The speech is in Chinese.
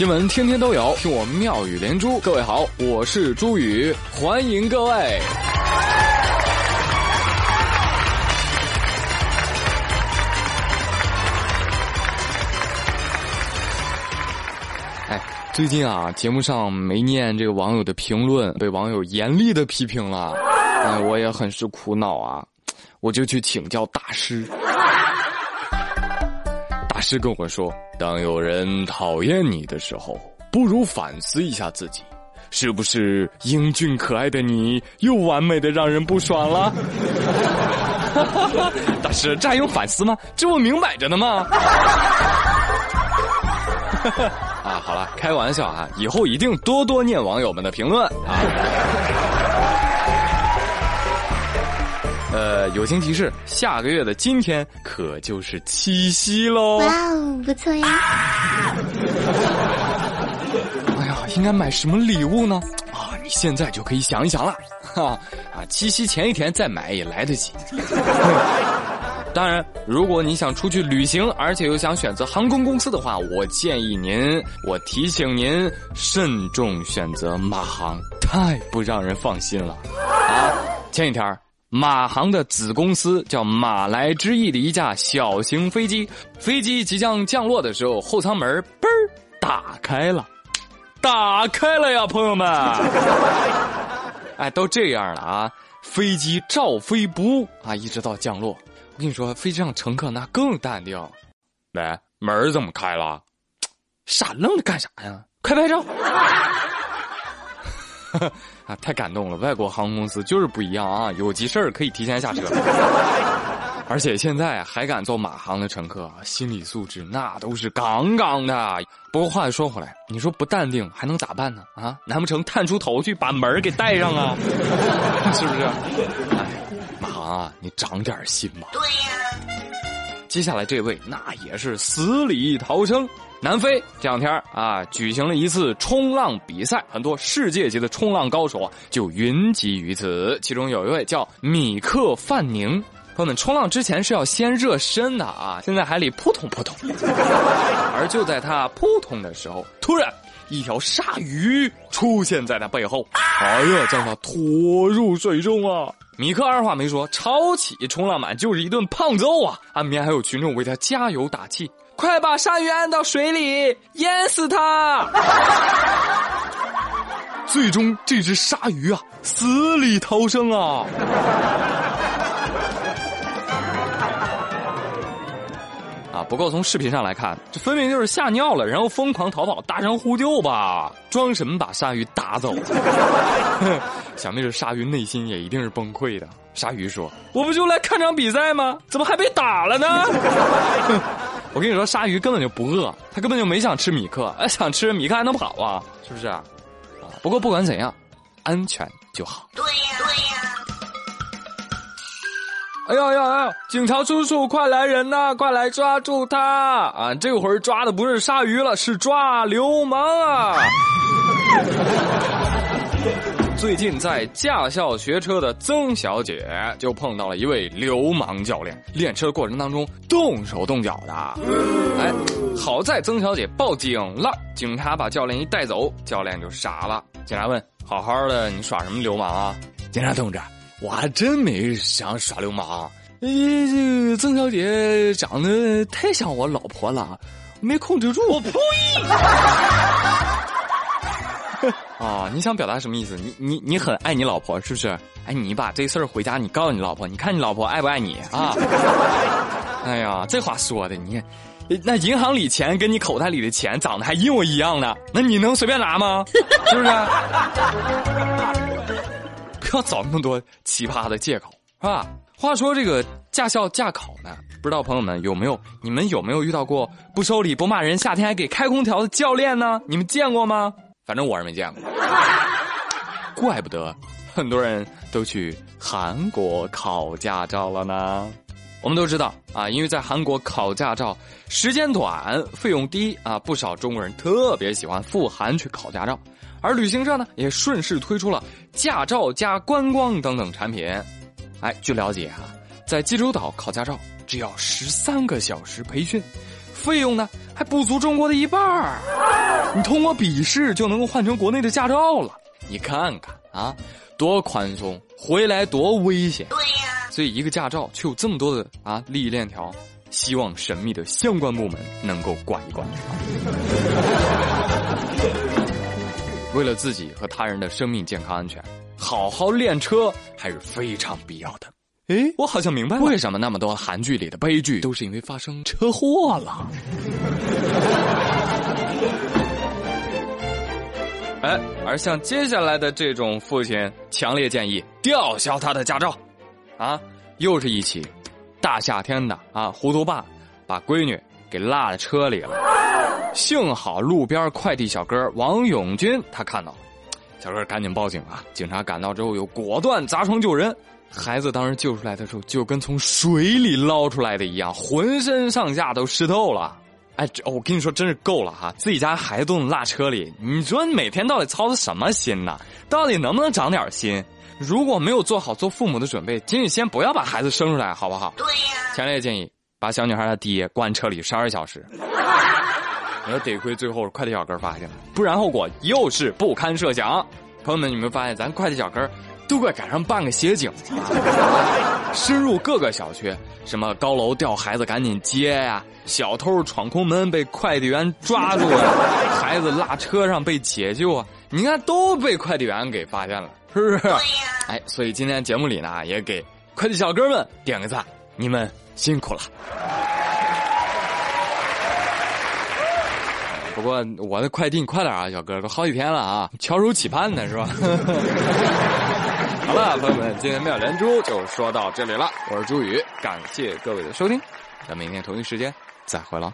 新闻天天都有，听我妙语连珠。各位好，我是朱宇，欢迎各位。哎，最近啊，节目上没念这个网友的评论，被网友严厉的批评了。哎，我也很是苦恼啊，我就去请教大师。大师跟我说：“当有人讨厌你的时候，不如反思一下自己，是不是英俊可爱的你又完美的让人不爽了？”大师，这还用反思吗？这不明摆着呢吗？啊，好了，开玩笑啊，以后一定多多念网友们的评论啊。呃，友情提示：下个月的今天可就是七夕喽！哇哦，不错呀！哎呀，应该买什么礼物呢？啊，你现在就可以想一想了。哈啊，七夕前一天再买也来得及。当然，如果你想出去旅行，而且又想选择航空公司的话，我建议您，我提醒您慎重选择马航，太不让人放心了。啊，前几天。马航的子公司叫马来之翼的一架小型飞机，飞机即将降落的时候，后舱门嘣儿打开了，打开了呀，朋友们！哎，都这样了啊，飞机照飞不误啊，一直到降落。我跟你说，飞机上乘客那更淡定。来，门怎么开了？傻愣着干啥呀？快拍照！啊，太感动了！外国航空公司就是不一样啊，有急事儿可以提前下车，而且现在还敢坐马航的乘客，心理素质那都是杠杠的。不过话又说回来，你说不淡定还能咋办呢？啊，难不成探出头去把门给带上啊？是不是？哎，马航啊，你长点心吧。对呀。接下来这位那也是死里逃生。南非这两天啊，举行了一次冲浪比赛，很多世界级的冲浪高手啊就云集于此。其中有一位叫米克范宁，朋友们，冲浪之前是要先热身的啊，先在海里扑通扑通。而就在他扑通的时候，突然一条鲨鱼出现在他背后，哎呀，将他拖入水中啊！米克二话没说，抄起冲浪板就是一顿胖揍啊！岸边还有群众为他加油打气。快把鲨鱼按到水里，淹死它！最终，这只鲨鱼啊，死里逃生啊！不过从视频上来看，这分明就是吓尿了，然后疯狂逃跑，大声呼救吧，装什么把鲨鱼打走？想必是鲨鱼内心也一定是崩溃的。鲨鱼说：“我不就来看场比赛吗？怎么还被打了呢？” 我跟你说，鲨鱼根本就不饿，它根本就没想吃米克，哎，想吃米克还能跑啊？是不是啊？不过不管怎样，安全就好。对呀，对呀。哎呀呀呀！警察叔叔，快来人呐！快来抓住他！啊，这会儿抓的不是鲨鱼了，是抓流氓啊！最近在驾校学车的曾小姐就碰到了一位流氓教练，练车过程当中动手动脚的。哎，好在曾小姐报警了，警察把教练一带走，教练就傻了。警察问：“好好的，你耍什么流氓啊？”警察同志，我还真没想耍流氓。呃，曾小姐长得太像我老婆了，没控制住。我呸！啊，你想表达什么意思？你你你很爱你老婆是不是？哎，你把这事儿回家，你告诉你老婆，你看你老婆爱不爱你啊？哎呀，这话说的，你那银行里钱跟你口袋里的钱长得还一模一样呢，那你能随便拿吗？是不是？要找那么多奇葩的借口，是吧？话说这个驾校驾考呢，不知道朋友们有没有？你们有没有遇到过不收礼不骂人，夏天还给开空调的教练呢？你们见过吗？反正我是没见过，怪不得很多人都去韩国考驾照了呢。我们都知道啊，因为在韩国考驾照时间短、费用低啊，不少中国人特别喜欢赴韩去考驾照。而旅行社呢，也顺势推出了驾照加观光等等产品。哎，据了解啊，在济州岛考驾照只要十三个小时培训，费用呢还不足中国的一半儿。你通过笔试就能够换成国内的驾照了。你看看啊，多宽松，回来多危险。对呀，所以一个驾照却有这么多的啊利益链条，希望神秘的相关部门能够管一管。为了自己和他人的生命健康安全，好好练车还是非常必要的。哎，我好像明白了，为什么那么多韩剧里的悲剧都是因为发生车祸了。哎，而像接下来的这种父亲，强烈建议吊销他的驾照。啊，又是一起大夏天的啊，糊涂爸把闺女给落在车里了。幸好路边快递小哥王永军他看到了，小哥赶紧报警啊！警察赶到之后又果断砸窗救人。孩子当时救出来的时候，就跟从水里捞出来的一样，浑身上下都湿透了。哎，这我跟你说，真是够了哈！自己家孩子都能落车里，你说你每天到底操的什么心呢？到底能不能长点心？如果没有做好做父母的准备，请你先不要把孩子生出来，好不好？对呀。强烈建议把小女孩的爹关车里十二小时。你说得亏最后快递小哥发现了，不然后果又是不堪设想。朋友们，你们发现咱快递小哥？都快赶上半个协警了，深入各个小区，什么高楼掉孩子赶紧接呀，小偷闯空门被快递员抓住啊，孩子落车上被解救啊，你看都被快递员给发现了，是不是？对呀。哎，所以今天节目里呢，也给快递小哥们点个赞，你们辛苦了。不过我的快递你快点啊，小哥，都好几天了啊，翘首企盼呢，是吧？好了，朋友们，今天妙连珠就说到这里了。我是朱宇，感谢各位的收听，咱明天同一时间再会了。